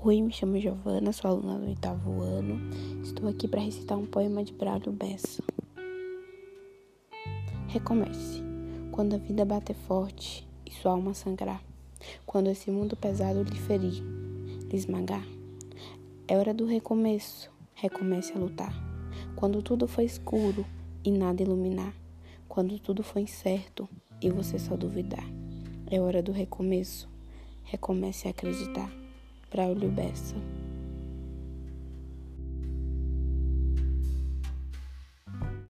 Oi, me chamo Giovana, sou aluna do oitavo ano. Estou aqui para recitar um poema de Braulio Bessa. Recomece. Quando a vida bater forte e sua alma sangrar, quando esse mundo pesado lhe ferir, lhe esmagar, é hora do recomeço. Recomece a lutar. Quando tudo foi escuro e nada iluminar, quando tudo foi incerto e você só duvidar, é hora do recomeço. Recomece a acreditar. Braulio Bessa